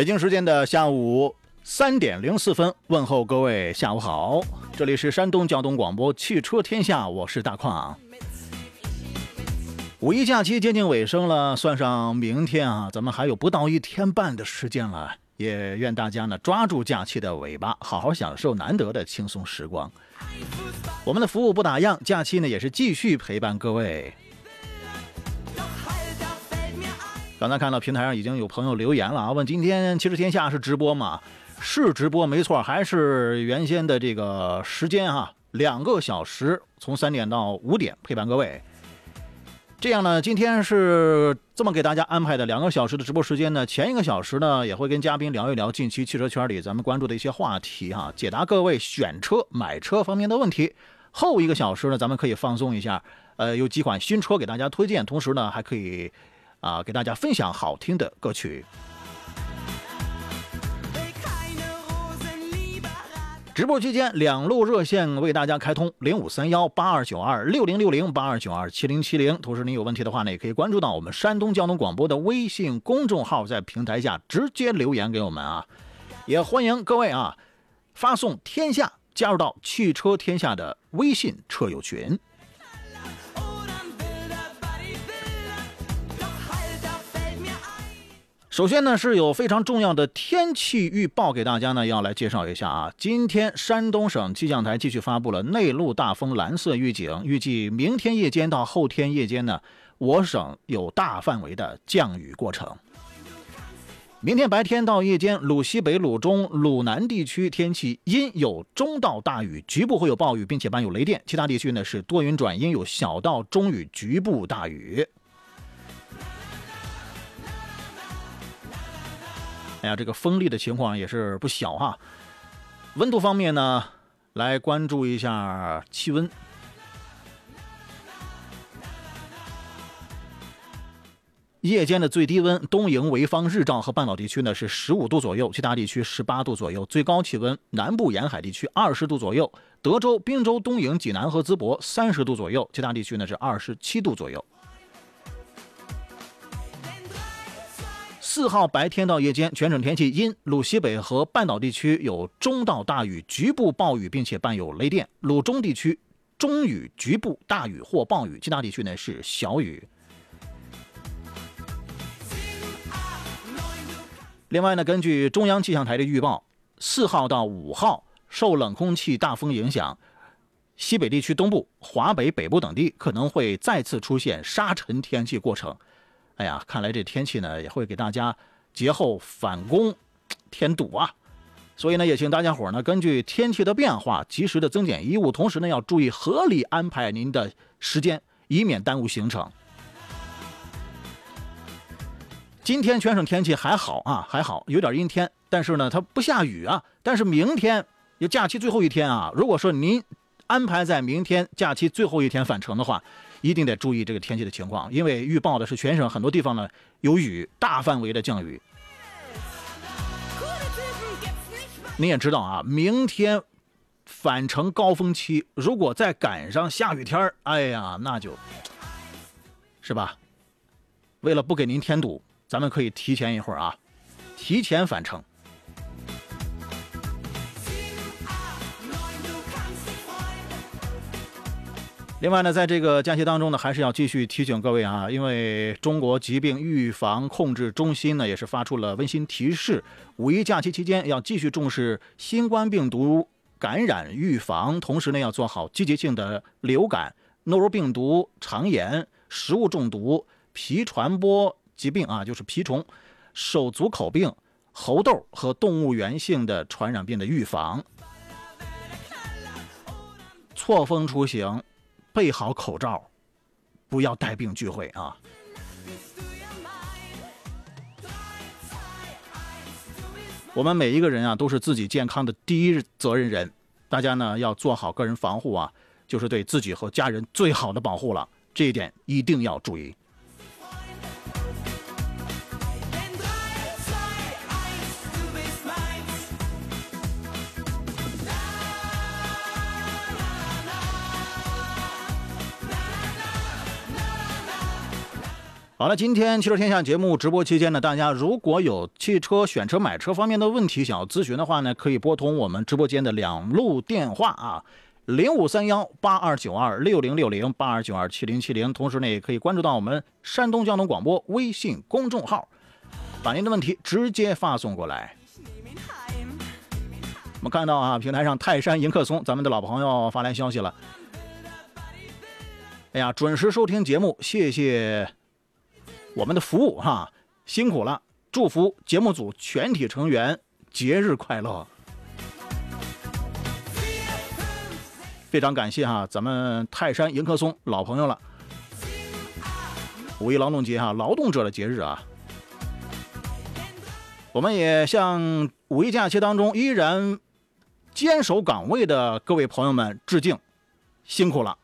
北京时间的下午三点零四分，问候各位下午好，这里是山东交通广播汽车天下，我是大矿。五一假期接近尾声了，算上明天啊，咱们还有不到一天半的时间了。也愿大家呢抓住假期的尾巴，好好享受难得的轻松时光。我们的服务不打烊，假期呢也是继续陪伴各位。刚才看到平台上已经有朋友留言了啊，问今天《汽车天下》是直播吗？是直播，没错，还是原先的这个时间哈、两个小时，从三点到五点陪伴各位。这样呢，今天是这么给大家安排的两个小时的直播时间呢。前一个小时呢，也会跟嘉宾聊一聊近期汽车圈里咱们关注的一些话题哈、解答各位选车、买车方面的问题。后一个小时呢，咱们可以放松一下，呃，有几款新车给大家推荐，同时呢，还可以啊给大家分享好听的歌曲。直播期间，两路热线为大家开通：零五三幺八二九二六零六零八二九二七零七零。同时，您有问题的话呢，也可以关注到我们山东交通广播的微信公众号，在平台下直接留言给我们啊。也欢迎各位啊，发送“天下”加入到汽车天下的微信车友群。首先呢，是有非常重要的天气预报给大家呢，要来介绍一下啊。今天山东省气象台继续发布了内陆大风蓝色预警，预计明天夜间到后天夜间呢，我省有大范围的降雨过程。明天白天到夜间，鲁西北、鲁中、鲁南地区天气阴有中到大雨，局部会有暴雨，并且伴有雷电；其他地区呢是多云转阴，有小到中雨，局部大雨。哎呀，这个风力的情况也是不小哈。温度方面呢，来关注一下气温。夜间的最低温，东营、潍坊、日照和半岛地区呢是十五度左右，其他地区十八度左右。最高气温，南部沿海地区二十度左右，德州、滨州、东营、济南和淄博三十度左右，其他地区呢是二十七度左右。四号白天到夜间，全省天气阴，鲁西北和半岛地区有中到大雨，局部暴雨，并且伴有雷电；鲁中地区中雨，局部大雨或暴雨，其他地区呢是小雨。另外呢，根据中央气象台的预报，四号到五号受冷空气大风影响，西北地区东部、华北北部等地可能会再次出现沙尘天气过程。哎呀，看来这天气呢也会给大家节后返工添堵啊。所以呢，也请大家伙儿呢根据天气的变化，及时的增减衣物，同时呢要注意合理安排您的时间，以免耽误行程。今天全省天气还好啊，还好，有点阴天，但是呢它不下雨啊。但是明天也假期最后一天啊，如果说您安排在明天假期最后一天返程的话，一定得注意这个天气的情况，因为预报的是全省很多地方呢有雨，大范围的降雨。Coole Typen gibt's nicht bei 你也知道啊，明天返程高峰期，如果再赶上下雨天儿，哎呀，那就，是吧？为了不给您添堵，咱们可以提前一会儿啊，提前返程。另外呢，在这个假期当中呢，还是要继续提醒各位啊，因为中国疾病预防控制中心呢也是发出了温馨提示，五一假期期间要继续重视新冠病毒感染预防，同时呢要做好季节性的流感、诺如病毒、肠炎、食物中毒、皮传播疾病啊，就是蜱虫、手足口病、猴痘和动物源性的传染病的预防。错峰出行，备好口罩，不要带病聚会啊！我们每一个人啊，都是自己健康的第一责任人。大家呢要做好个人防护啊，就是对自己和家人最好的保护了。这一点一定要注意。好了，今天汽车天下节目直播期间呢，大家如果有汽车选车、买车方面的问题想要咨询的话呢，可以拨通我们直播间的两路电话啊，零五三幺八二九二六零六零八二九二七零七零，同时呢，也可以关注到我们山东交通广播微信公众号，把您的问题直接发送过来。我们看到啊，平台上泰山迎客松，咱们的老朋友发来消息了。哎呀，准时收听节目，谢谢我们的服务哈，辛苦了！祝福节目组全体成员节日快乐。非常感谢哈，咱们泰山迎客松老朋友了。五一劳动节哈，劳动者的节日啊。我们也向五一假期当中依然坚守岗位的各位朋友们致敬，辛苦了。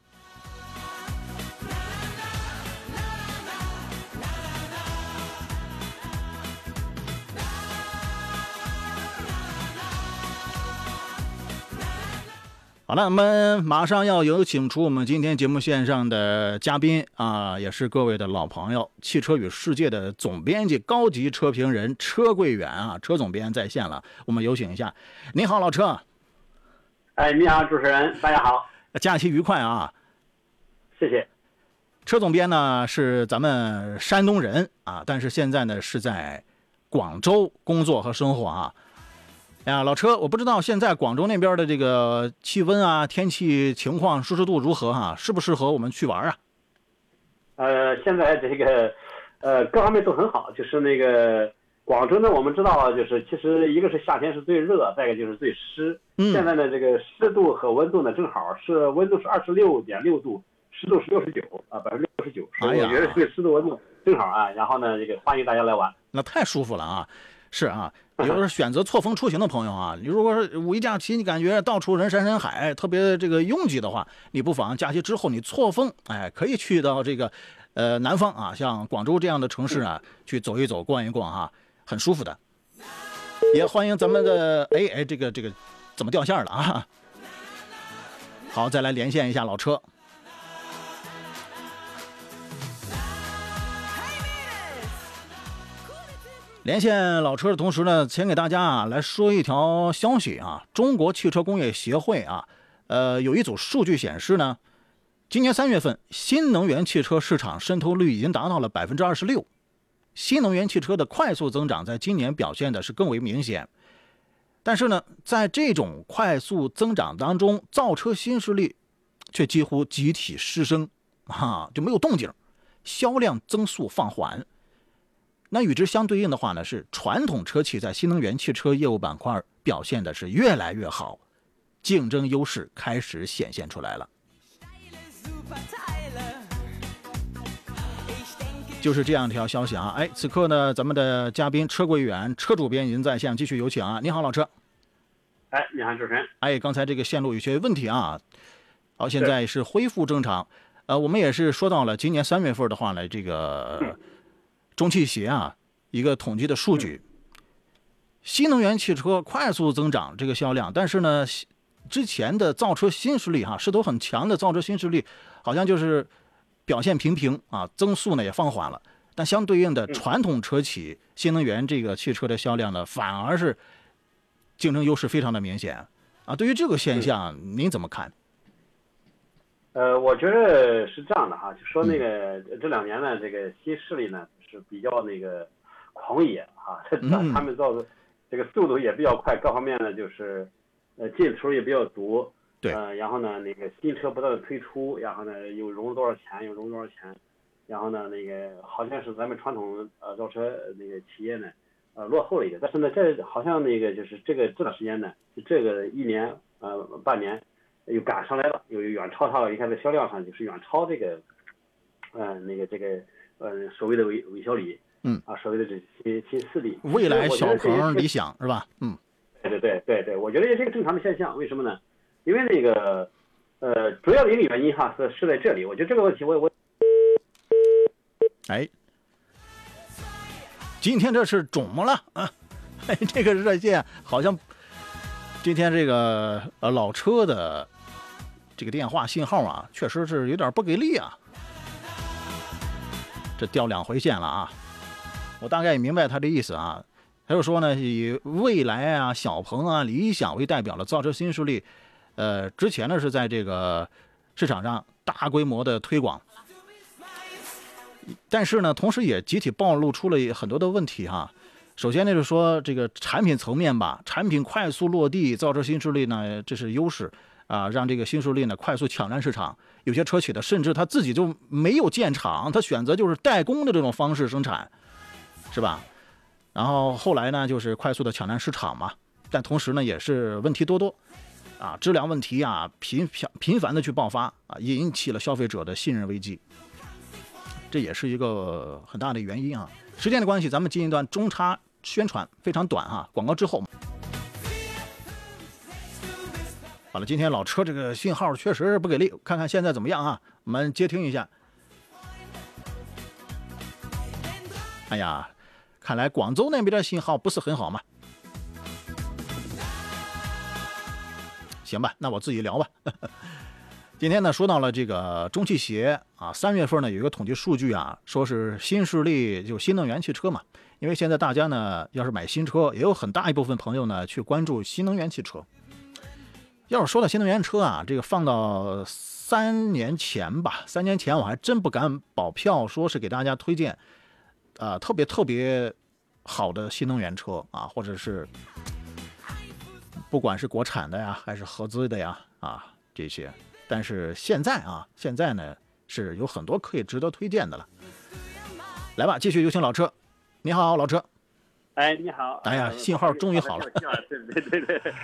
好了，我们马上要有请出我们今天节目线上的嘉宾啊，也是各位的老朋友，汽车与世界的总编辑、高级车评人车桂远啊，车总编在线了，我们有请一下。你好，老车，哎，你好，主持人，大家好，假期愉快啊！谢谢。车总编呢是咱们山东人啊，但是现在呢是在广州工作和生活啊。哎呀，老车，我不知道现在广州那边的这个气温啊、天气情况、舒适度如何哈、适不适合我们去玩啊？呃，现在这个，呃，各方面都很好，就是那个广州呢，我们知道，就是其实一个是夏天是最热，再一个就是最湿。嗯现在呢，这个湿度和温度呢正好是温度是二十六点六度，湿度是六十九啊，百分之六十九，所以我觉得这个湿度温度正好啊。然后呢，这个欢迎大家来玩。那太舒服了啊！是啊，有的是选择错峰出行的朋友啊，你如果说五一假期，你感觉到处人山人海，特别这个拥挤的话，你不妨假期之后你错峰，哎，可以去到这个呃南方啊，像广州这样的城市啊，去走一走、逛一逛啊、很舒服的。也欢迎咱们的哎哎，这个这个怎么掉线了啊？好，再来连线一下老车。连线老车的同时呢，先给大家啊来说一条消息啊，中国汽车工业协会啊，呃，有一组数据显示呢，今年三月份新能源汽车市场渗透率已经达到了百分之二十六，新能源汽车的快速增长在今年表现的是更为明显。但是呢，在这种快速增长当中，造车新势力却几乎集体失声，啊，就没有动静，销量增速放缓。那与之相对应的话呢，是传统车企在新能源汽车业务板块表现的是越来越好，竞争优势开始显现出来了。就是这样一条消息啊！哎，此刻呢，咱们的嘉宾车桂远车主编已经在线，继续有请啊！你好，老车。哎，你好，主持人。哎，刚才这个线路有些问题啊，好，现在是恢复正常。呃，我们也是说到了今年三月份的话呢，这个中汽协啊一个统计的数据，新能源汽车快速增长这个销量，但是呢，之前的造车新势力哈势头很强的造车新势力，好像就是表现平平啊，增速呢也放缓了。但相对应的传统车企新能源这个汽车的销量呢，反而是竞争优势非常的明显啊。对于这个现象，您怎么看？呃，我觉得是这样的哈，就说那个这两年呢，这个新势力呢是比较那个狂野啊，他们造的这个速度也比较快，各方面呢就是呃进出也比较足，对，呃，然后呢那个新车不断的推出，然后呢又融了多少钱，又融多少钱，然后呢那个好像是咱们传统呃造车那个企业呢呃落后了一点，但是呢这好像那个就是这个这段时间呢，就这个一年呃半年。又赶上来了，又远超它了。你看在销量上就是远超这个，嗯，那个这个，呃，所谓的韦韦小李，嗯，啊，所谓的这新新势力，未来小鹏理想是吧？嗯，对对对对对，我觉得也是一个正常的现象。为什么呢？因为那个，呃，主要的一个原因哈是是在这里。我觉得这个问题我我，哎，今天这是肿么了啊？哎，这个热线好像今天这个呃老车的。这个电话信号啊，确实是有点不给力啊，这掉两回线了啊。我大概也明白他的意思啊，他就说呢，以蔚来啊、小鹏啊、理想为代表的造车新势力，呃，之前呢是在这个市场上大规模的推广，但是呢，同时也集体暴露出了很多的问题哈。首先呢，就是说这个产品层面吧，产品快速落地，造车新势力呢，这是优势。啊，让这个新势力呢快速抢占市场。有些车企的甚至他自己就没有建厂，他选择就是代工的这种方式生产，是吧？然后后来呢，就是快速的抢占市场嘛。但同时呢，也是问题多多，啊，质量问题啊频频频繁的去爆发啊，引起了消费者的信任危机。这也是一个很大的原因啊。时间的关系，咱们进一段中插宣传，非常短哈，广告之后。好了，今天老车这个信号确实是不给力，看看现在怎么样啊？我们接听一下。哎呀，看来广州那边的信号不是很好嘛。行吧，那我自己聊吧。今天呢，说到了这个中汽协啊，三月份呢有一个统计数据啊，说是新势力就新能源汽车嘛。因为现在大家呢要是买新车，也有很大一部分朋友呢去关注新能源汽车。要是说到新能源车啊，这个放到三年前吧，三年前我还真不敢保票，说是给大家推荐，啊，特别特别好的新能源车啊，或者是不管是国产的呀，还是合资的呀，啊这些。但是现在啊，现在呢是有很多可以值得推荐的了。来吧，继续有请老车。你好，老车。哎，你好。哎呀，信号终于好了。对对对对。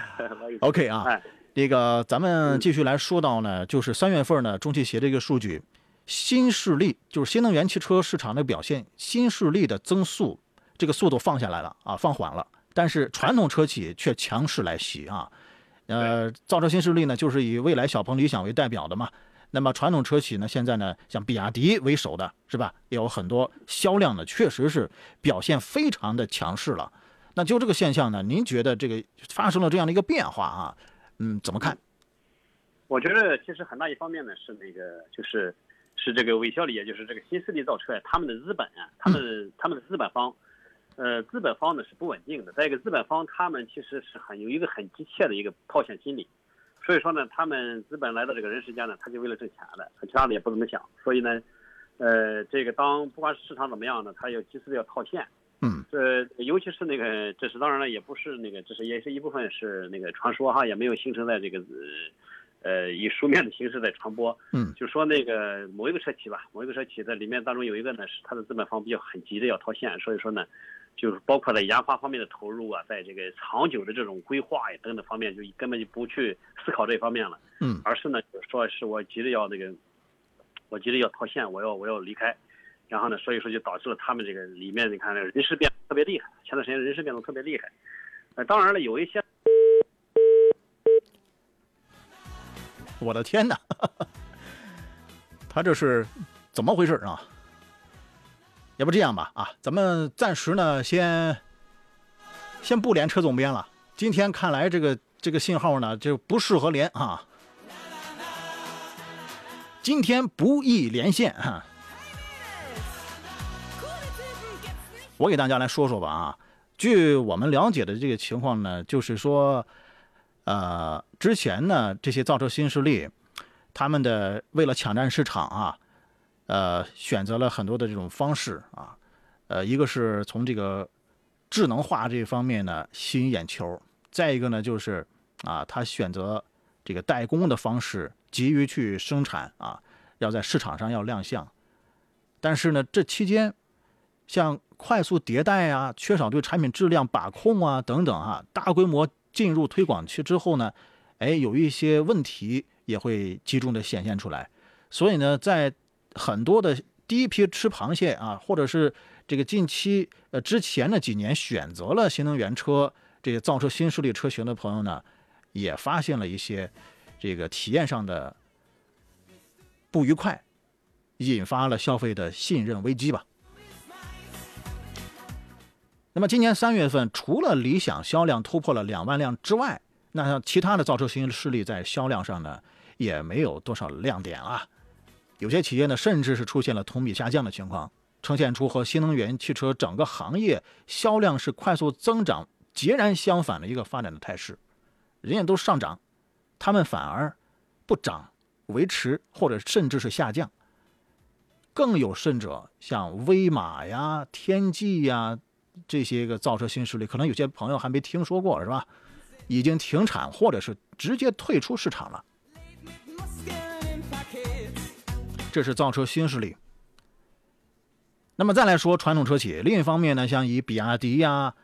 OK 啊。这个咱们继续来说到呢，就是三月份呢，中汽协的一个数据，新势力就是新能源汽车市场的表现，新势力的增速这个速度放下来了啊，放缓了，但是传统车企却强势来袭啊，呃，造车新势力呢，就是以蔚来、小鹏、理想为代表的嘛，那么传统车企呢，现在呢，像比亚迪为首的是吧，也有很多销量呢，确实是表现非常的强势了。那就这个现象呢，您觉得这个发生了这样的一个变化啊？嗯，怎么看？我觉得其实很大一方面呢是那个就是是这个韦小李，也就是这个新势力造车呀，他们的资本啊，他们他们的资本方，呃，资本方呢是不稳定的。再一个，资本方他们其实是很有一个很急切的一个套现心理，所以说呢，他们资本来到这个人世间呢，他就为了挣钱的，其他的也不怎么想。所以呢，呃，这个当不管是市场怎么样呢，他要及时的要套现。嗯，这尤其是那个，这是当然了，也不是那个，这是也是一部分是那个传说哈，也没有形成在这个，呃，以书面的形式在传播。嗯，就说那个某一个车企吧，某一个车企在里面当中有一个呢，是它的资本方比较很急的要套现，所以说呢，就是包括在研发方面的投入啊，在这个长久的这种规划呀等等方面，就根本就不去思考这方面了。嗯，而是呢，说是我急着要那个，我急着要套现，我要我要离开。然后呢，所以说就导致了他们这个里面，你看那个人事变特别厉害。前段时间人事变动特别厉害。呃，当然了，有一些我的天哪！他这是怎么回事啊？要不这样吧，啊，咱们暂时呢先先不连车总编了。今天看来这个这个信号呢就不适合连啊。今天不宜连线哈。我给大家来说说吧啊，据我们了解的这个情况呢，就是说，呃，之前呢这些造车新势力。他们的为了抢占市场啊，呃，选择了很多的这种方式啊，呃，一个是从这个智能化这方面呢吸引眼球，再一个呢就是啊，他选择这个代工的方式，急于去生产啊，要在市场上要亮相。但是呢，这期间像快速迭代啊，缺少对产品质量把控啊等等啊，大规模进入推广期之后呢，哎，有一些问题。也会集中的显现出来，所以呢，在很多的第一批吃螃蟹啊，或者是这个近期呃之前的几年选择了新能源车这些造车新势力车型的朋友呢，也发现了一些这个体验上的不愉快，引发了消费的信任危机吧。那么今年三月份，除了理想销量突破了两万辆之外，那像其他的造车新势力在销量上呢？也没有多少亮点啊，有些企业呢，甚至是出现了同比下降的情况，呈现出和新能源汽车整个行业销量是快速增长截然相反的一个发展的态势。人家都上涨，他们反而不涨、维持或者甚至是下降。更有甚者，像威马呀、天际呀这些个造车新势力，可能有些朋友还没听说过是吧？已经停产或者是直接退出市场了。这是造车新势力。那么再来说传统车企，另一方面呢，像以比亚迪呀、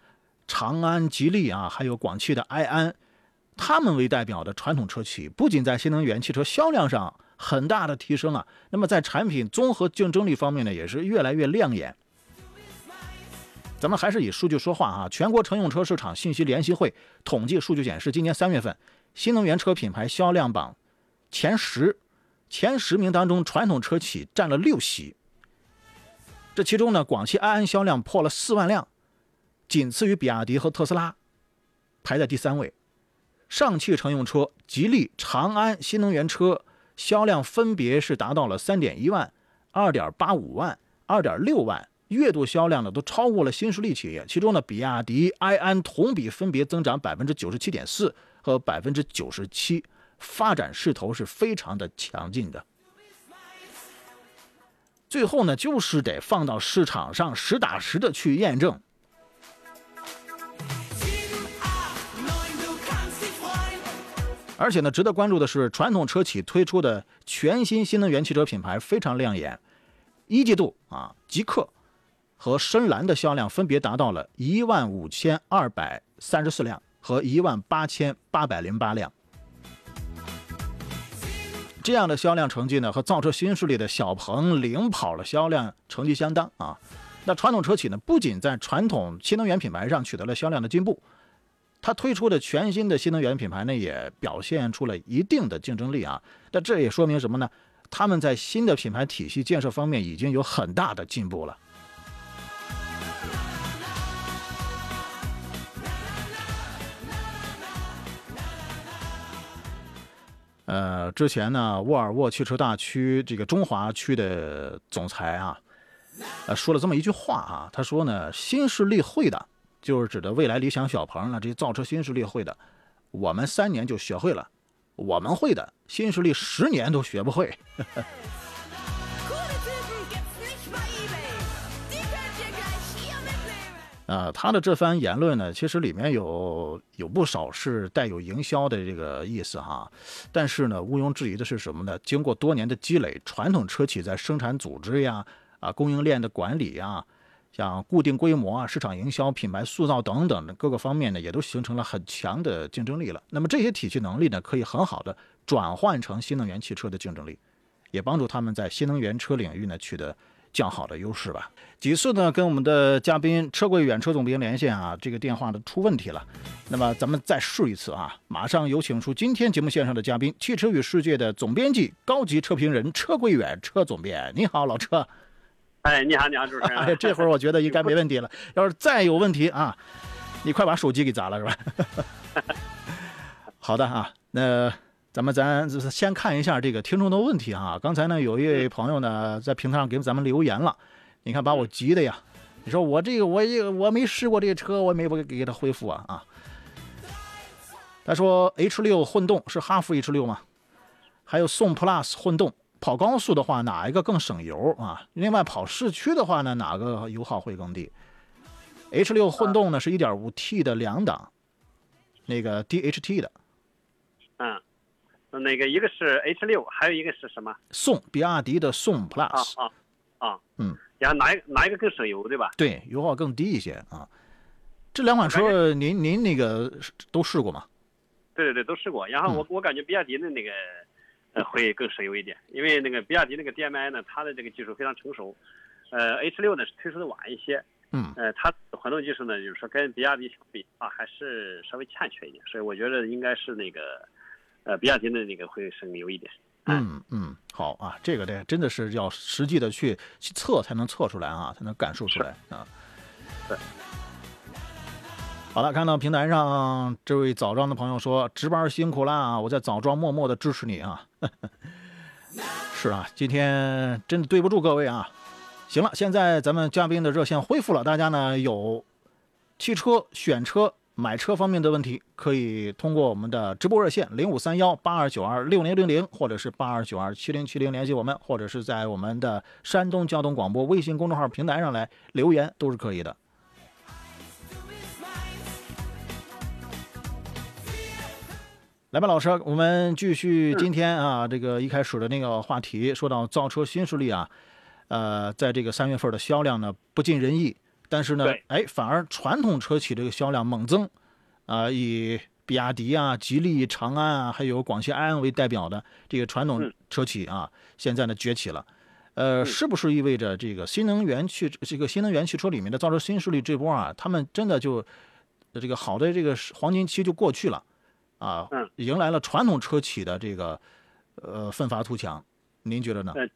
长安、吉利啊，还有广汽的埃安，他们为代表的传统车企，不仅在新能源汽车销量上很大的提升啊，那么在产品综合竞争力方面呢，也是越来越亮眼。咱们还是以数据说话啊！全国乘用车市场信息联席会统计数据显示，今年三月份新能源车品牌销量榜前十。前十名当中，传统车企占了六席。这其中呢，广汽埃安销量破了四万辆，仅次于比亚迪和特斯拉，排在第三位。上汽乘用车、吉利、长安新能源车销量分别是达到了三点一万、二点八五万、二点六万，月度销量呢都超过了新势力企业。其中呢，比亚迪、埃安同比分别增长百分之九十七点四和百分之九十七。发展势头是非常的强劲的，最后呢，就是得放到市场上实打实的去验证。而且呢，值得关注的是，传统车企推出的全新新能源汽车品牌非常亮眼。一季度啊，极氪和深蓝的销量分别达到了一万五千二百三十四辆和一万八千八百零八辆。这样的销量成绩呢，和造车新势力的小鹏领跑了销量成绩相当啊。那传统车企呢，不仅在传统新能源品牌上取得了销量的进步，它推出的全新的新能源品牌呢，也表现出了一定的竞争力啊。那这也说明什么呢？他们在新的品牌体系建设方面已经有很大的进步了。呃，之前呢，沃尔沃汽车大区这个中华区的总裁啊，呃，说了这么一句话啊，他说呢，新势力会的，就是指的未来理想、小鹏呢这些造车新势力会的，我们三年就学会了，我们会的，新势力十年都学不会。啊，他的这番言论呢，其实里面有有不少是带有营销的这个意思哈。但是呢，毋庸置疑的是什么呢？经过多年的积累，传统车企在生产组织呀、啊供应链的管理呀、像固定规模啊、市场营销、品牌塑造等等的各个方面呢，也都形成了很强的竞争力了。那么这些体系能力呢，可以很好的转换成新能源汽车的竞争力，也帮助他们在新能源车领域呢取得较好的优势吧。几次呢跟我们的嘉宾车贵远车总编连线啊，这个电话呢出问题了。那么咱们再试一次啊，马上有请出今天节目线上的嘉宾，汽车与世界的总编辑、高级车评人车贵远车总编。你好，老车。哎，你好，你好，主持人。哎，这会儿我觉得应该没问题了。要是再有问题啊，你快把手机给砸了是吧？好的啊，那咱们咱先看一下这个听众的问题啊。刚才呢，有一位朋友呢在平台上给咱们留言了，你看把我急的呀。你说我这个我这个我没试过这个车，我也没不给给他回复啊啊。他说 H 六混动是哈弗 H 六吗？还有宋 Plus 混动。跑高速的话，哪一个更省油啊？另外跑市区的话呢，哪个油耗会更低？H 六混动呢是 1.5T 的两档，那个 DHT 的。嗯，那个一个是 H 六，还有一个是什么？宋，比亚迪的宋 Plus。啊啊啊！嗯，然后哪一哪一个更省油，对吧？对，油耗更低一些啊。这两款车您您那个都试过吗？对对对，都试过。然后我我感觉比亚迪的那个。呃，会更省油一点，因为那个比亚迪那个 DMI 呢，它的这个技术非常成熟。呃，H 六呢是推出的晚一些，嗯，呃，它混动技术呢，就是说跟比亚迪相比啊，还是稍微欠缺一点，所以我觉得应该是那个，呃，比亚迪的那个会省油一点。嗯嗯，好啊，这个得真的是要实际的去去测才能测出来啊，才能感受出来啊。对。好了，看到平台上这位枣庄的朋友说：“值班辛苦啦，我在枣庄默默的支持你啊。”是啊，今天真的对不住各位啊。行了，现在咱们嘉宾的热线恢复了，大家呢有汽车选车、买车方面的问题，可以通过我们的直播热线零五三幺八二九二六零零零，或者是八二九二七零七零联系我们，或者是在我们的山东交通广播微信公众号平台上来留言，都是可以的。来吧，老师，我们继续今天啊，这个一开始的那个话题，说到造车新势力啊，呃，在这个三月份的销量呢不尽人意，但是呢，哎，反而传统车企这个销量猛增，啊，以比亚迪啊、吉利、长安啊，还有广汽埃安为代表的这个传统车企啊，现在呢崛起了，呃，是不是意味着这个新能源汽这个新能源汽车里面的造车新势力这波啊，他们真的就这个好的这个黄金期就过去了？啊，嗯，迎来了传统车企的这个，呃，奋发图强，您觉得呢？呃，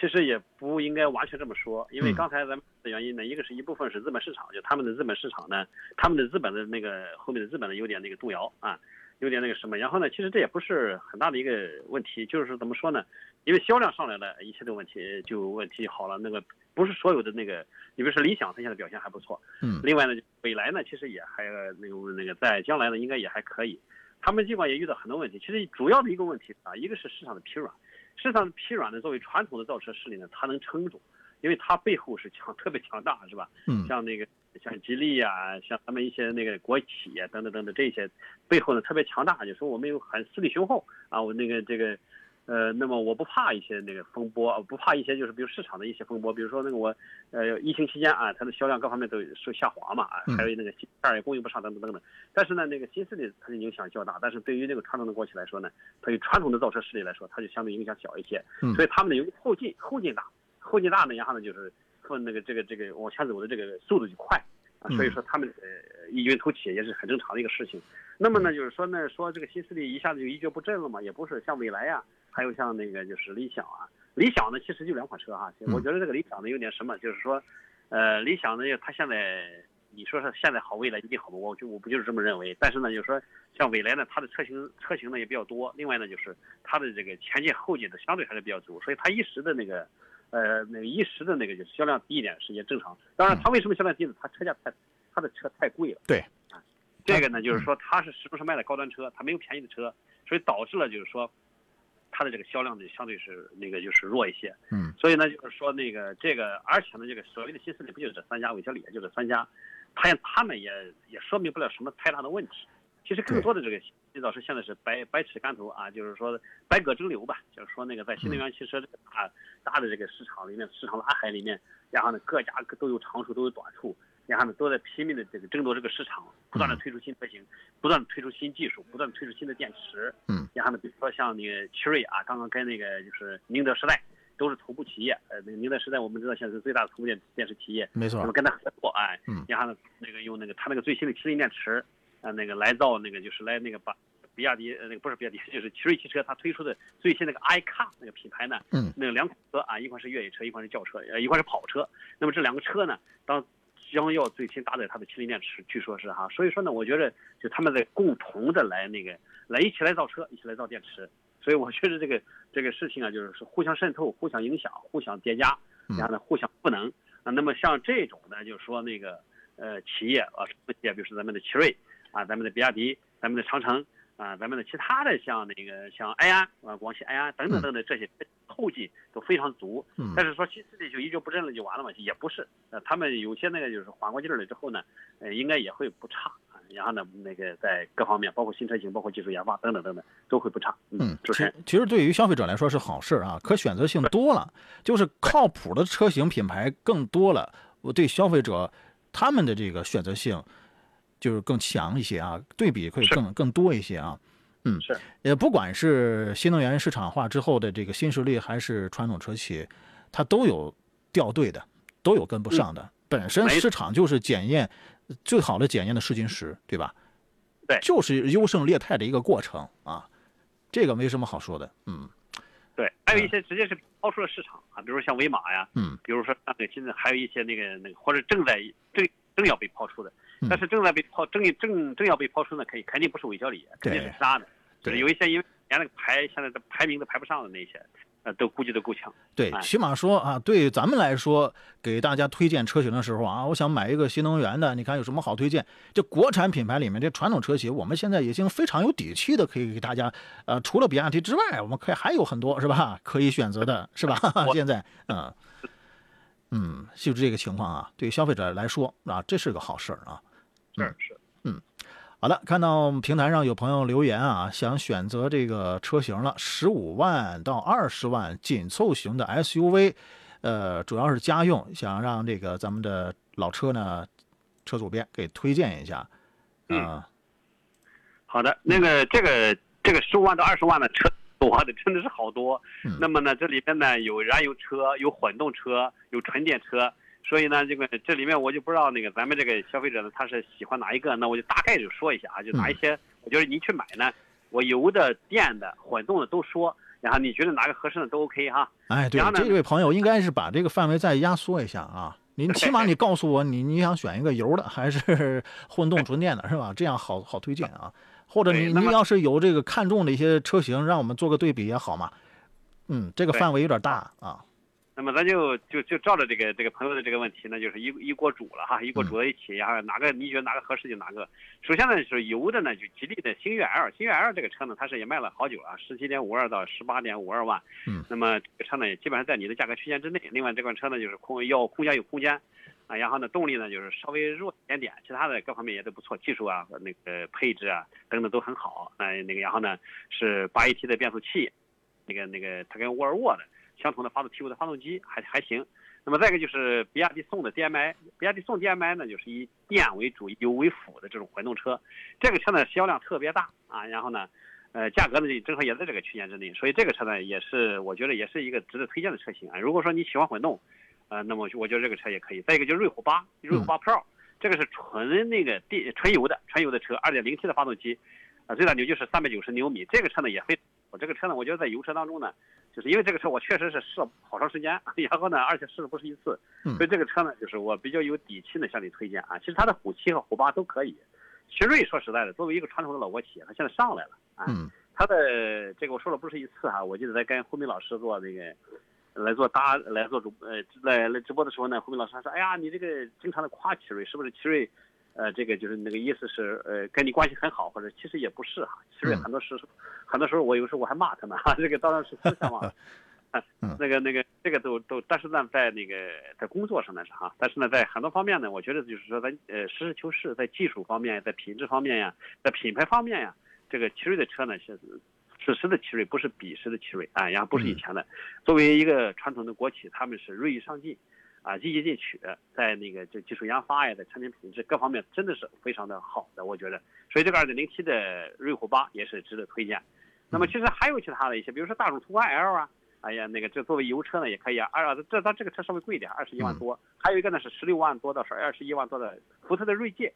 其实也不应该完全这么说，因为刚才咱们的原因呢，一个是一部分是资本市场，就他们的资本市场呢，他们的资本的那个后面的资本呢有点那个动摇啊，有点那个什么，然后呢，其实这也不是很大的一个问题，就是怎么说呢？因为销量上来了，一切的问题就问题好了，那个不是所有的那个，你比如说理想，它现在表现还不错，嗯，另外呢，未来呢，其实也还那个那个在将来呢，应该也还可以。他们尽管也遇到很多问题，其实主要的一个问题啊，一个是市场的疲软，市场的疲软呢，作为传统的造车势力呢，它能撑住，因为它背后是强，特别强大，是吧？嗯，像那个像吉利呀，像他们一些那个国企呀，等等等等这些，背后呢特别强大，就说我们有很势力雄厚啊，我那个这个。呃，那么我不怕一些那个风波，不怕一些就是比如市场的一些风波，比如说那个我，呃，疫情期间啊，它的销量各方面都受下滑嘛，啊，还有那个芯片也供应不上等等等等。但是呢，那个新势力它的影响较大，但是对于那个传统的国企来说呢，对于传统的造车势力来说，它就相对影响小一些。嗯。所以他们呢，由于后劲后劲大，后劲大呢，然后呢就是分那个这个这个往前走的这个速度就快啊，所以说他们呃异军突起也是很正常的一个事情。那么呢，就是说呢，说这个新势力一下子就一蹶不振了嘛，也不是像蔚来呀。还有像那个就是理想啊，理想呢其实就两款车哈，我觉得这个理想呢有点什么，就是说，呃，理想呢它现在你说是现在好，未来一定好吗？我就我不就是这么认为。但是呢，就是说像未来呢，它的车型车型呢也比较多，另外呢就是它的这个前进后进的相对还是比较足，所以它一时的那个，呃，那个一时的那个就是销量低一点是也正常。当然，它为什么销量低呢？它车价太，它的车太贵了。对，啊，这个呢就是说它是时不是卖的高端车，它没有便宜的车，所以导致了就是说。它的这个销量呢，相对是那个就是弱一些，嗯，所以呢，就是说那个这个，而且呢，这个所谓的新势力不就是这三家，韦小李也就这三家，他他们也也说明不了什么太大的问题。其实更多的这个新造师现在是百百尺竿头啊，就是说百舸争流吧，就是说那个在新能源汽车这个大大的这个市场里面，市场拉海里面，然后呢各家都有长处都有短处。然后呢，都在拼命的这个争夺这个市场，不断的推出新车型，不断的推出新技术，不断的推出新的电池。嗯。然后呢，比如说像那个奇瑞啊，刚刚跟那个就是宁德时代都是头部企业。呃，那个宁德时代我们知道现在是最大的头部电电池企业，没错那么，跟他合作，哎，嗯然后呢，那个用那个他那个最新的麒麟电池，啊，那个来造那个就是来那个把比亚迪呃那个不是比亚迪，就是奇瑞汽车它推出的最新那个 iCar 那个品牌呢，嗯那个两款车啊，一款是越野车，一款是轿车，呃，一款是跑车。那么这两个车呢，当将要最新搭载它的麒麟电池，据说是哈，所以说呢，我觉得就他们在共同的来那个来一起来造车，一起来造电池。所以我觉得这个这个事情啊，就是是互相渗透、互相影响、互相叠加，嗯然后呢互相赋能啊。那么像这种呢，就是说那个呃企业啊，什么企业，比如说咱们的奇瑞啊，咱们的比亚迪，咱们的长城啊，咱们的其他的像那个像埃安啊、广汽埃安等等等等这些后劲都非常足。嗯但是说新势力就一蹶不振了就完了嘛？也不是，呃，他们有些那个就是缓过劲儿来之后呢，呃，应该也会不差啊。然后呢，那个在各方面，包括新车型、包括技术研发等等等等，都会不差。嗯，主持人其其实对于消费者来说是好事啊，可选择性多了，就是靠谱的车型品牌更多了，我对消费者他们的这个选择性就是更强一些啊，对比会是更更多一些啊。嗯，是也不管是新能源市场化之后的这个新势力，还是传统车企，它都有掉队的，都有跟不上的。本身市场就是检验最好的检验的试金石，对吧？对就是优胜劣汰的一个过程啊，这个没什么好说的。嗯对，还有一些直接是抛出了市场啊，比如说像威马呀，嗯比如说那个现在还有一些那个那个或者正在正正要被抛出的嗯，但是正在被抛正正正要被抛出呢，可以肯定不是韦小李，肯定是对其他的，就是对有一些因为连那个排现在的排名都排不上的那些，呃，都估计都够呛。对，哎起码说啊，对咱们来说，给大家推荐车型的时候啊，我想买一个新能源的，你看有什么好推荐？这国产品牌里面，这传统车企，我们现在已经非常有底气的，可以给大家，呃，除了比亚迪之外，我们可以还有很多是吧？可以选择的是吧？现在，嗯嗯，就是这个情况啊，对消费者来说啊，这是个好事儿啊。是是，好的，看到平台上有朋友留言啊，想选择这个车型了，十五万到二十万紧凑型的 SUV，呃，主要是家用，想让这个咱们的老车呢，车主编给推荐一下，啊、好的，那个这个这个十五万到二十万的车多的真的是好多。嗯那么呢，这里边呢有燃油车，有混动车，有纯电车。所以呢，这个这里面我就不知道那个咱们这个消费者呢，他是喜欢哪一个？那我就大概就说一下啊，就哪一些，我觉得您去买呢，我油的、电的、混动的都说，然后你觉得哪个合适的都 OK 哈。哎，对这位朋友应该是把这个范围再压缩一下啊。您起码你告诉我，你你想选一个油的还是 混动纯电的，是吧？这样好好推荐啊。或者你对那么你要是有这个看中的一些车型，让我们做个对比也好嘛。嗯，这个范围有点大啊。那么咱就就就照着这个这个朋友的这个问题呢，就是一一锅煮了哈，一锅煮在一起，然后哪个你觉得哪个合适就哪个。首先呢是油的呢，就吉利的星越 L，星越 L 这个车呢，它是也卖了好久了，十七点五二到十八点五二万。嗯。那么这个车呢，也基本上在你的价格区间之内。另外这款车呢，就是空要空间有空间，啊，然后呢动力呢就是稍微弱一点点，其他的各方面也都不错，技术啊那个配置啊等等都很好。那那个然后呢是八 AT 的变速器，那个那个它跟沃尔沃的。相同的发动 T5 的发动机还还行。那么再一个就是比亚迪宋的 DMI，比亚迪宋 DMI 呢就是以电为主、油为辅的这种混动车，这个车呢销量特别大啊，然后呢，呃价格呢正好也在这个区间之内，所以这个车呢也是我觉得也是一个值得推荐的车型啊。如果说你喜欢混动，呃，那么我觉得这个车也可以。再一个就是瑞虎八，瑞虎八 Pro，、这个是纯那个电纯油的纯油的车二点零 T 的发动机，啊、最大扭矩是三百九十牛米，这个车呢也非我这个车呢，我觉得在油车当中呢。就是因为这个车我确实是试了好长时间，然后呢，而且试了不是一次，嗯所以这个车呢，就是我比较有底气呢向你推荐啊。其实它的虎七和虎八都可以。奇瑞说实在的，作为一个传统的老国企，它现在上来了啊。嗯它的这个我说了不是一次哈、我记得在跟胡明老师做那个来做搭来做主呃来来直播的时候呢，胡明老师还说，哎呀，你这个经常的夸奇瑞，是不是奇瑞？呃，这个就是那个意思是，呃，跟你关系很好，或者其实也不是哈。奇瑞嗯很多时候，很多时候我有时候我还骂他呢哈，这个当然是私下嘛。那个那个这个都都，但是呢，在那个在工作上呢是哈，但是呢，在很多方面呢，我觉得就是说咱呃实事求是，在技术方面，在品质方面呀，在品牌方面呀，这个奇瑞的车呢是此时的奇瑞，不是彼时的奇瑞啊，然后不是以前的。作为一个传统的国企，他们是锐意上进，啊，积极进取，在那个就技术研发呀，在产品品质各方面真的是非常的好的，我觉得。所以这个二点零 T 的瑞虎八也是值得推荐。那么其实还有其他的一些，比如说大众途观 L 啊，哎呀，那个这作为油车呢也可以啊，二这它这个车稍微贵一点，二十一万嗯多。还有一个呢是十六万多到是二十一万多的福特的锐界，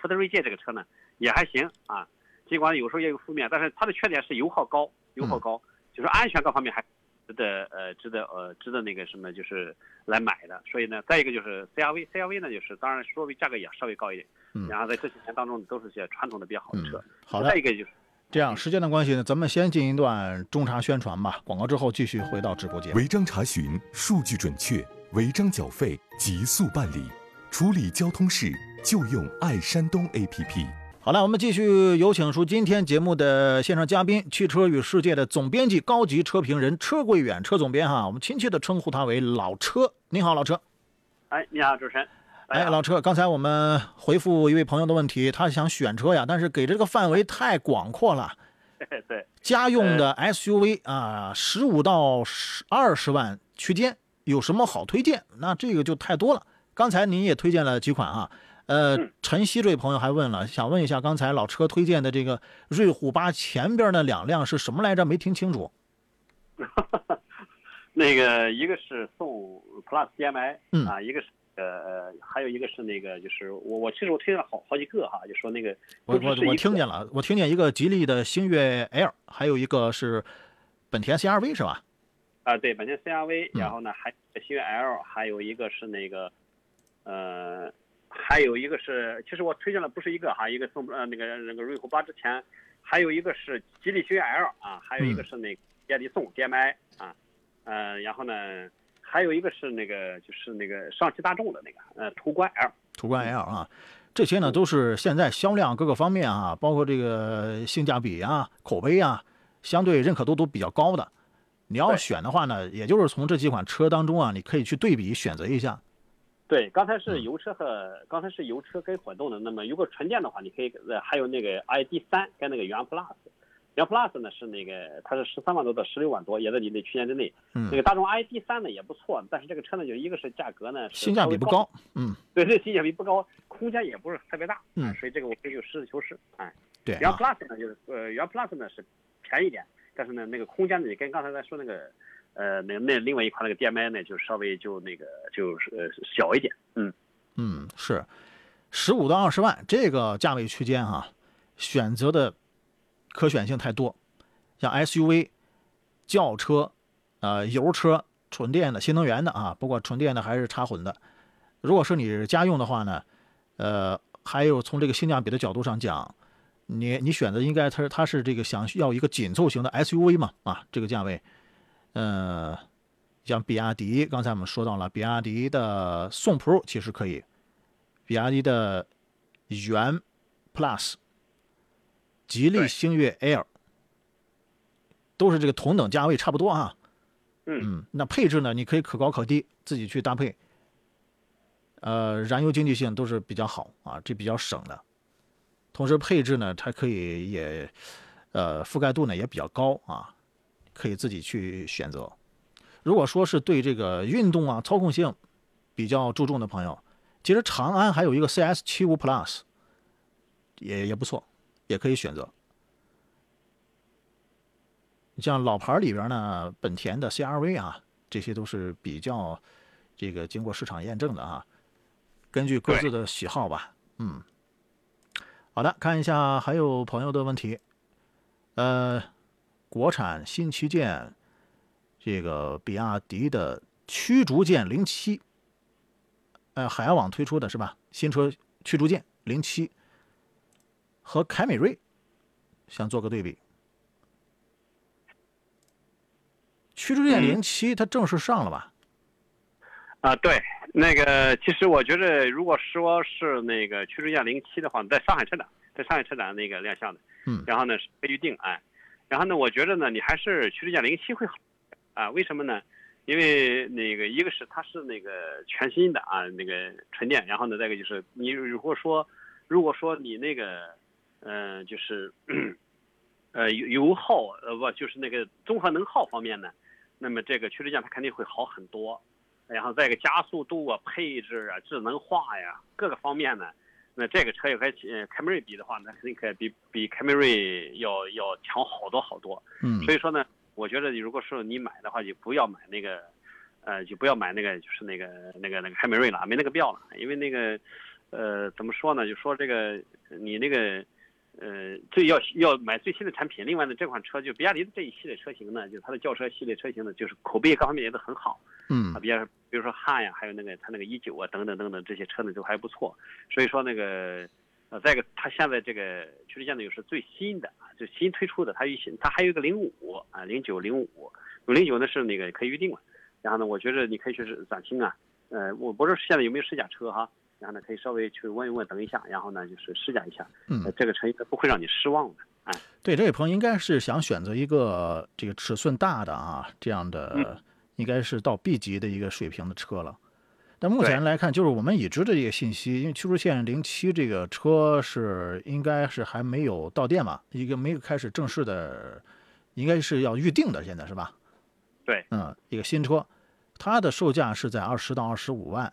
福特锐界这个车呢也还行啊，尽管有时候也有负面，但是它的缺点是油耗高，油耗高，就是安全各方面还值得呃值得呃值得那个什么就是来买的。所以呢，再一个就是 CRV，CRV 呢就是当然稍微价格也稍微高一点，嗯然后在这几年当中都是些传统的比较好的车。嗯好的再一个就是。这样时间的关系呢，咱们先进一段中查宣传吧。广告之后继续回到直播间。违章查询数据准确，违章缴费极速办理，处理交通事就用爱山东 APP。好了，我们继续有请出今天节目的线上嘉宾，汽车与世界的总编辑、高级车评人车贵远车总编哈，我们亲切的称呼他为老车。您好，老车。哎，你好，主持人。哎，老车，刚才我们回复一位朋友的问题，他想选车呀，但是给这个范围太广阔了。对 对，家用的 SUV 啊，十五到十二十万区间有什么好推荐？那这个就太多了。刚才您也推荐了几款啊，呃，嗯晨曦这位朋友还问了，想问一下刚才老车推荐的这个瑞虎八前边那两辆是什么来着？没听清楚。那个一个是宋 Plus DMI，嗯啊，一个是呃呃，还有一个是那个就是我我其实我推荐了好好几个哈，就说那个我我我都只是一个听见了，我听见一个吉利的星越 L，还有一个是本田 CRV 是吧？啊，对，本田 CRV，嗯然后呢还有星越 L，还有一个是那个呃，还有一个是其实我推荐了不是一个哈，一个宋呃那个那个瑞虎八之前，还有一个是吉利星越 L 啊，还有一个嗯是那个比亚迪宋 DMI 啊，呃，然后呢还有一个是那个就是那个上汽大众的那个呃途观 L。途观 L 啊，这些呢都是现在销量各个方面啊，包括这个性价比啊、口碑啊，相对认可度都比较高的。你要选的话呢，也就是从这几款车当中啊，你可以去对比选择一下。对，刚才嗯是油车和刚才是油车跟混动的。那么如果纯电的话，你可以呃还有那个 ID 三跟那个元 Plus，元 Plus 呢是那个它是十三万多到十六万多，也在你的区间之内。嗯那个大众 ID 三呢也不错，但是这个车呢就一个是价格呢性价比不高，嗯，对，这性价比不高，空间也不是特别大，嗯啊所以这个我可以就实事求是，哎，对元啊，Plus 呢就是呃元 Plus 呢是便宜点，但是呢那个空间呢也跟刚才咱说那个呃那那另外一款那个 DMI 呢就稍微就那个就是呃小一点，嗯。嗯，是十五到二十万这个价位区间哈、选择的可选性太多，像 SUV、轿车、呃油车、纯电的、新能源的啊，不过纯电的还是插混的。如果是你家用的话呢，呃，还有从这个性价比的角度上讲，你你选择应该它它是这个想要一个紧凑型的 SUV 嘛啊，这个价位，呃，像比亚迪，刚才我们说到了，比亚迪的宋 Pro 其实可以，比亚迪的元 Plus、吉利星越 L 都是这个同等价位差不多啊。嗯嗯，那配置呢，你可以可高可低，自己去搭配。呃，燃油经济性都是比较好啊，这比较省的。同时配置呢，它可以也，呃，覆盖度呢也比较高啊，可以自己去选择。如果说是对这个运动啊、操控性比较注重的朋友，其实长安还有一个 CS 七五 Plus，也也不错，也可以选择。像老牌里边呢，本田的 CRV 啊，这些都是比较这个经过市场验证的啊。根据各自的喜好吧，嗯。好的，看一下还有朋友的问题。呃，国产新旗舰，这个比亚迪的驱逐舰零七，呃，海洋网推出的是吧？新车驱逐舰零七和凯美瑞，想做个对比。驱逐舰零七它正式上了吧？啊，对，那个其实我觉得，如果说是那个驱逐舰零七的话，在上海车展，在上海车展那个亮相的，嗯然后呢是被预定，哎，然后呢，我觉得呢，你还是驱逐舰零七会好，啊，为什么呢？因为那个一个是它是那个全新的啊，那个纯电，然后呢，再一个就是你如果说，如果说你那个，呃，就是，呃油油耗呃不就是那个综合能耗方面呢，那么这个驱逐舰它肯定会好很多。然后再一个加速度啊、配置啊、智能化呀各个方面呢，那这个车要和呃凯美瑞比的话，那肯定可以比比凯美瑞要要强好多好多。嗯所以说呢，我觉得你如果说你买的话，就不要买那个，呃，就不要买那个就是那个那个那个凯美瑞了，没那个必要了，因为那个，呃，怎么说呢？就说这个你那个。呃，最要要买最新的产品。另外呢，这款车就比亚迪的这一系列车型呢，就它的轿车系列车型呢，就是口碑各方面也都很好。嗯啊，比较比如说汉呀，还有那个它那个一九啊，等等等等这些车呢都还不错。所以说那个，呃，再一个它现在这个驱逐舰呢又是最新的啊，就新推出的，它有新，它还有一个零五啊，零九零五，零九呢是那个可以预定了。然后呢，我觉得你可以去展厅啊，呃，我不知道现在有没有试驾车哈。然后呢，可以稍微去问一问，等一下，然后呢，就是试驾一下。嗯，这个车应该不会让你失望的。哎，对，这位朋友应该是想选择一个这个尺寸大的啊，这样的，应该是到 B 级的一个水平的车了。但目前来看，就是我们已知的这个信息，因为驱逐舰零七这个车是应该是还没有到店嘛，一个没有开始正式的，应该是要预定的，现在是吧？对，嗯，一个新车，它的售价是在二十到二十五万。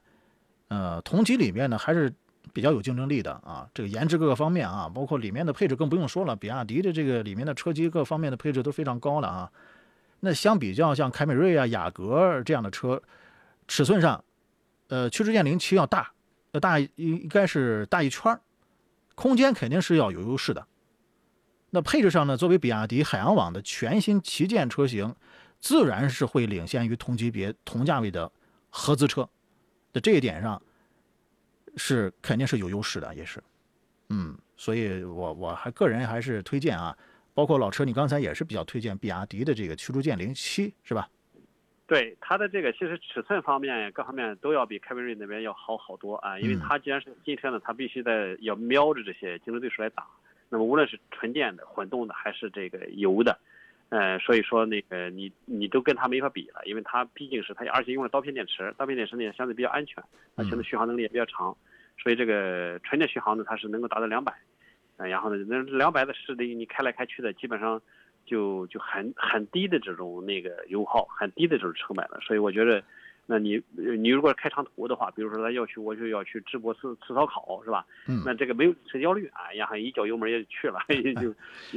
呃，同级里面呢还是比较有竞争力的啊，这个颜值各个方面啊，包括里面的配置更不用说了，比亚迪的这个里面的车机各方面的配置都非常高了啊。那相比较像凯美瑞啊、雅阁这样的车，尺寸上，呃，驱逐舰零七要大，要大应应该是大一圈空间肯定是要有优势的。那配置上呢，作为比亚迪海洋网的全新旗舰车型，自然是会领先于同级别同价位的合资车。在这一点上，是肯定是有优势的，也是，嗯，所以我我还个人还是推荐啊，包括老车，你刚才也是比较推荐比亚迪的这个驱逐舰零七，是吧？对它的这个其实尺寸方面各方面都要比凯美瑞那边要好好多啊，因为它既然是新车呢，它必须在要瞄着这些竞争对手来打。那么无论是纯电的、混动的还是这个油的。呃，所以说那个你你都跟它没法比了，因为它毕竟是它，而且用了刀片电池，刀片电池呢相对比较安全，而且呢续航能力也比较长，所以这个纯电续航呢它是能够达到两百，呃，然后呢那两百的是的你开来开去的基本上就就很很低的这种那个油耗，很低的这种成本了，所以我觉得，那你你如果开长途的话，比如说他要去我就要去淄博吃吃烧烤是吧？嗯，那这个没有车焦虑啊，然后一脚油门也就去了，也就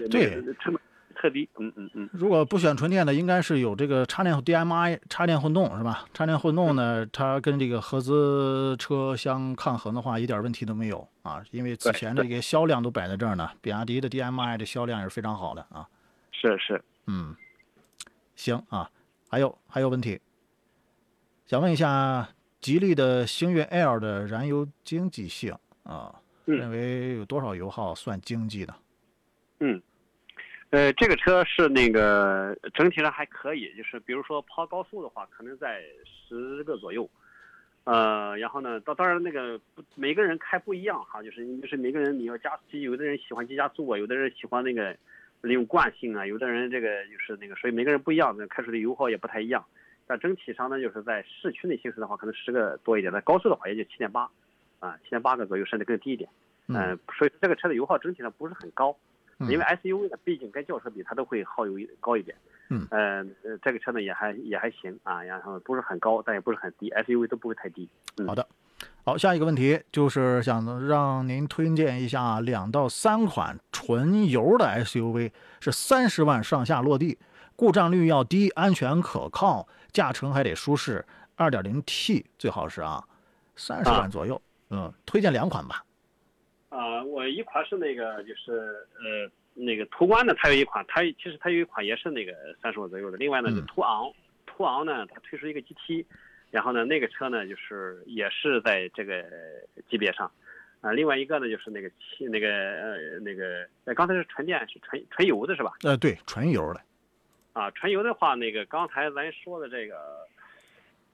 对成本。特低，嗯嗯嗯。如果不选纯电的，应该是有这个插电 DMI 插电混动是吧？插电混动呢，它跟这个合资车相抗衡的话，一点问题都没有啊。因为此前这个销量都摆在这儿呢，比亚迪的 DMI 的销量也是非常好的啊。是是，嗯，行啊。还有还有问题，想问一下，吉利的星越 L 的燃油经济性啊，认为有多少油耗算经济的？嗯。呃，这个车是那个整体上还可以，就是比如说跑高速的话，可能在十个左右，呃，然后呢，当当然那个不每个人开不一样哈，就是就是每个人你要加，有的人喜欢急加速啊，有的人喜欢那个利用惯性啊，有的人这个就是那个，所以每个人不一样，那开出的油耗也不太一样。但整体上呢，就是在市区内行驶的话，可能十个多一点；在高速的话，也就七点八，啊，七点八个左右，甚至更低一点。嗯，所以这个车的油耗整体上不是很高。因为 SUV 呢，毕竟跟轿车比，它都会耗油高一点。嗯，呃，这个车呢也还也还行啊，然后不是很高，但也不是很低，SUV 都不会太低。好的，好，下一个问题就是想让您推荐一下两到三款纯油的 SUV，是三十万上下落地，故障率要低，安全可靠，驾乘还得舒适二点零 T 最好是啊，三十万左右，嗯，推荐两款吧。啊，我一款是那个，就是呃，那个途观呢，它有一款，它其实它有一款也是那个三十万左右的。另外呢，就途昂，途昂呢，它推出一个 GT，然后呢，那个车呢，就是也是在这个级别上。啊，另外一个呢，就是那个汽那个呃那个，呃，刚才是纯电，是纯纯油的是吧？呃，对，纯油的。啊，纯油的话，那个刚才咱说的这个，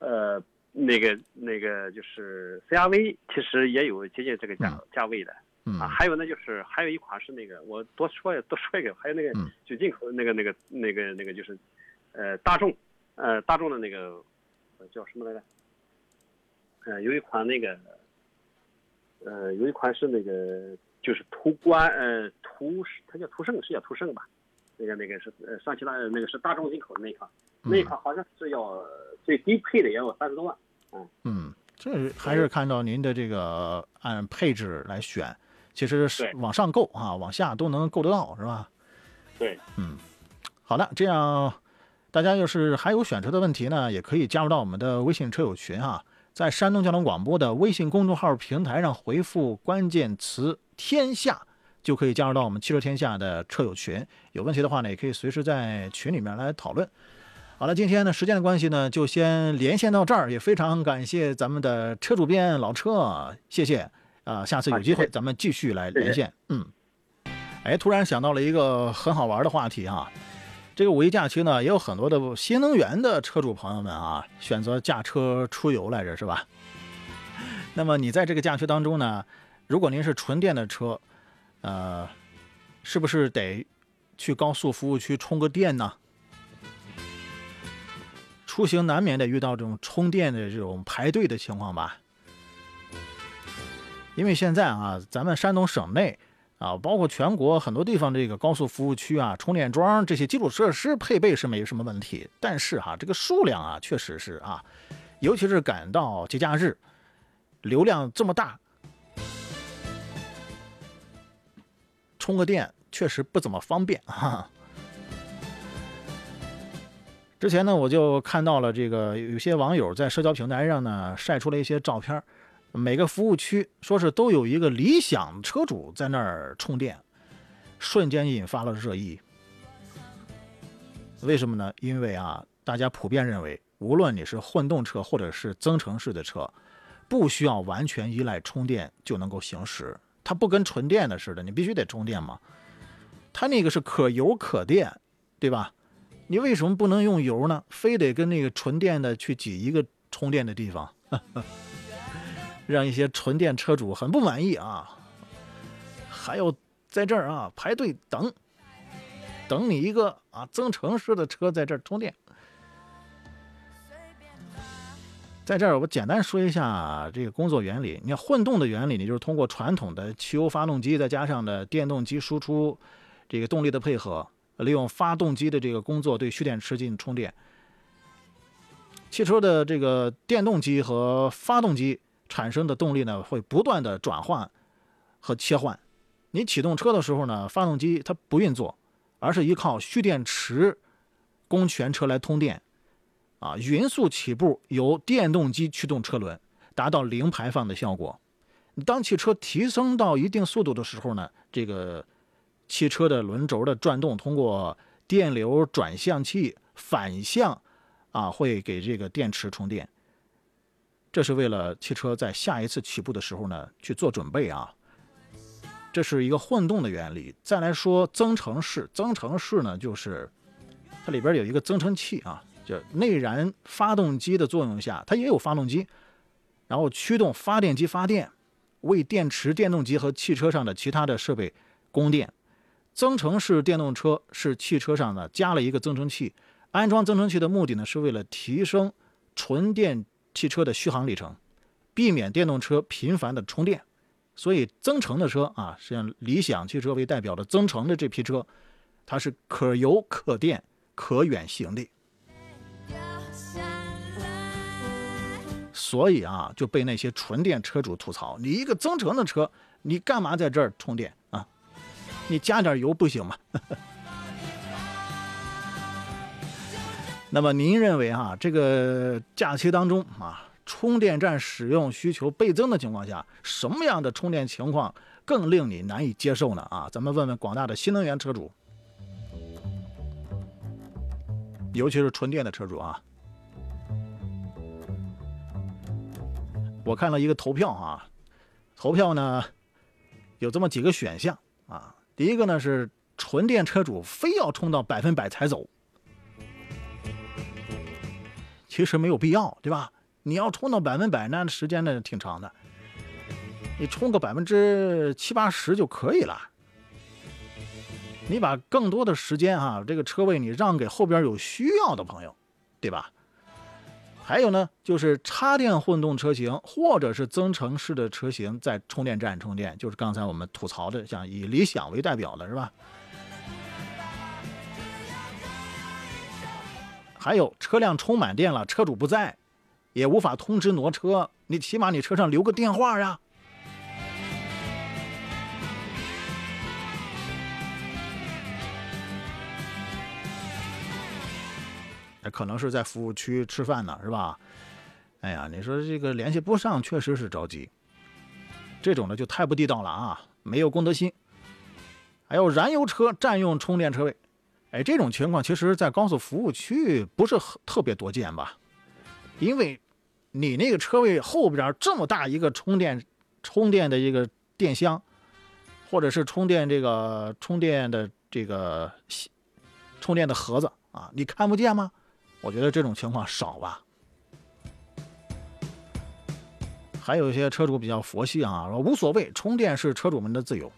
呃，那个那个就是 CRV，其实也有接近这个价价位的。啊，还有呢，就是还有一款是那个，我多说多说一个，还有那个就进口那个那个那个那个就是，呃，大众，呃，大众的那个叫什么来着？呃，有一款那个，呃，有一款是那个就是途观，呃，途它叫途胜，是叫途胜吧？那个那个是呃上汽大那个是大众进口的那一款，那一款好像是要最低配的也要三十多万，嗯嗯，这还是看到您的这个按配置来选。其实是往上够啊，往下都能够得到，是吧？对，嗯，好的，这样，大家要是还有选车的问题呢，也可以加入到我们的微信车友群啊，在山东交通广播的微信公众号平台上回复关键词“天下”，就可以加入到我们汽车天下的车友群。有问题的话呢，也可以随时在群里面来讨论。好了，今天呢时间的关系呢，就先连线到这儿，也非常感谢咱们的车主编老车，谢谢啊！下次有机会咱们继续来连线。嗯，哎，突然想到了一个很好玩的话题哈。这个五一假期呢，也有很多的新能源的车主朋友们啊，选择驾车出游来着，是吧？那么你在这个假期当中呢，如果您是纯电的车，呃，是不是得去高速服务区充个电呢？出行难免得遇到这种充电的这种排队的情况吧？因为现在啊，咱们山东省内。啊，包括全国很多地方这个高速服务区啊，充电桩这些基础设施配备是没什么问题，但是哈，这个数量啊，确实是啊，尤其是赶到节假日，流量这么大，充个电确实不怎么方便啊。之前呢，我就看到了这个有些网友在社交平台上呢晒出了一些照片。每个服务区说是都有一个理想车主在那儿充电，瞬间引发了热议。为什么呢？因为啊，大家普遍认为，无论你是混动车或者是增程式的车，不需要完全依赖充电就能够行驶。它不跟纯电的似的，你必须得充电嘛。它那个是可油可电，对吧？你为什么不能用油呢？非得跟那个纯电的去挤一个充电的地方？让一些纯电车主很不满意啊！还有在这儿啊排队等，等你一个啊增程式的车在这儿充电。在这儿我简单说一下这个工作原理。你看混动的原理，你就是通过传统的汽油发动机再加上的电动机输出这个动力的配合，利用发动机的这个工作对蓄电池进行充电。汽车的这个电动机和发动机。产生的动力呢，会不断的转换和切换。你启动车的时候呢，发动机它不运作，而是依靠蓄电池供全车来通电，啊，匀速起步，由电动机驱动车轮，达到零排放的效果。当汽车提升到一定速度的时候呢，这个汽车的轮轴的转动通过电流转向器反向，啊，会给这个电池充电。这是为了汽车在下一次起步的时候呢去做准备啊，这是一个混动的原理。再来说增程式，增程式呢就是它里边有一个增程器啊，就内燃发动机的作用下，它也有发动机，然后驱动发电机发电，为电池、电动机和汽车上的其他的设备供电。增程式电动车是汽车上呢加了一个增程器，安装增程器的目的呢是为了提升纯电。汽车的续航里程，避免电动车频繁的充电，所以增程的车啊，实际上理想汽车为代表的增程的这批车，它是可油可电可远行的。所以啊，就被那些纯电车主吐槽：你一个增程的车，你干嘛在这儿充电啊？你加点油不行吗？那么您认为哈，这个假期当中啊，充电站使用需求倍增的情况下，什么样的充电情况更令你难以接受呢？啊，咱们问问广大的新能源车主，尤其是纯电的车主啊。我看了一个投票啊，投票呢有这么几个选项啊，第一个呢是纯电车主非要充到百分百才走。其实没有必要，对吧？你要充到百分百，那时间呢挺长的。你充个百分之七八十就可以了。你把更多的时间啊，这个车位你让给后边有需要的朋友，对吧？还有呢，就是插电混动车型或者是增程式的车型在充电站充电，就是刚才我们吐槽的，像以理想为代表的是吧？还有车辆充满电了，车主不在，也无法通知挪车，你起码你车上留个电话呀。可能是在服务区吃饭呢，是吧？哎呀，你说这个联系不上，确实是着急。这种的就太不地道了啊，没有公德心。还有燃油车占用充电车位，哎，这种情况其实，在高速服务区不是特别多见吧？因为，你那个车位后边这么大一个充电充电的一个电箱，或者是充电这个充电的这个充电的盒子啊，你看不见吗？我觉得这种情况少吧。还有一些车主比较佛系啊，说无所谓，充电是车主们的自由。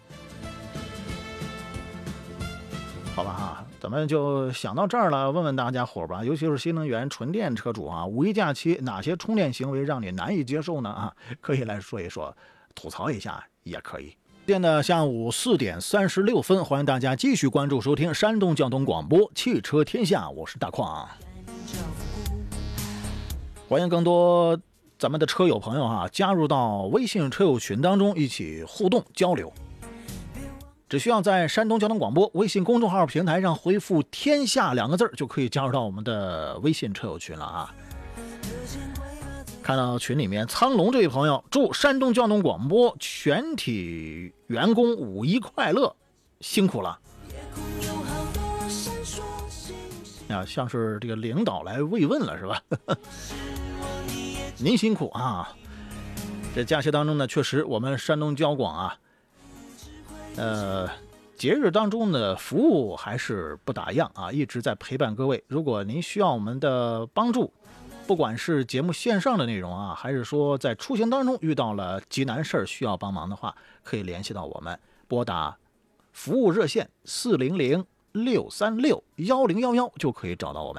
好吧哈，咱们就想到这儿了，问问大家伙儿吧，尤其是新能源纯电车主啊，五一假期哪些充电行为让你难以接受呢？啊，可以来说一说，吐槽一下也可以。现在下午四点三十六分，欢迎大家继续关注收听山东交通广播汽车天下，我是大矿。欢迎更多咱们的车友朋友哈，加入到微信车友群当中，一起互动交流。只需要在山东交通广播微信公众号平台上回复“天下”两个字就可以加入到我们的微信车友群了啊！看到群里面苍龙这位朋友，祝山东交通广播全体员工五一快乐，辛苦了。啊，像是这个领导来慰问了是吧？您辛苦啊！这假期当中呢，确实我们山东交广啊。呃，节日当中的服务还是不打烊啊，一直在陪伴各位。如果您需要我们的帮助，不管是节目线上的内容啊，还是说在出行当中遇到了急难事儿需要帮忙的话，可以联系到我们，拨打服务热线四零零六三六幺零幺幺就可以找到我们。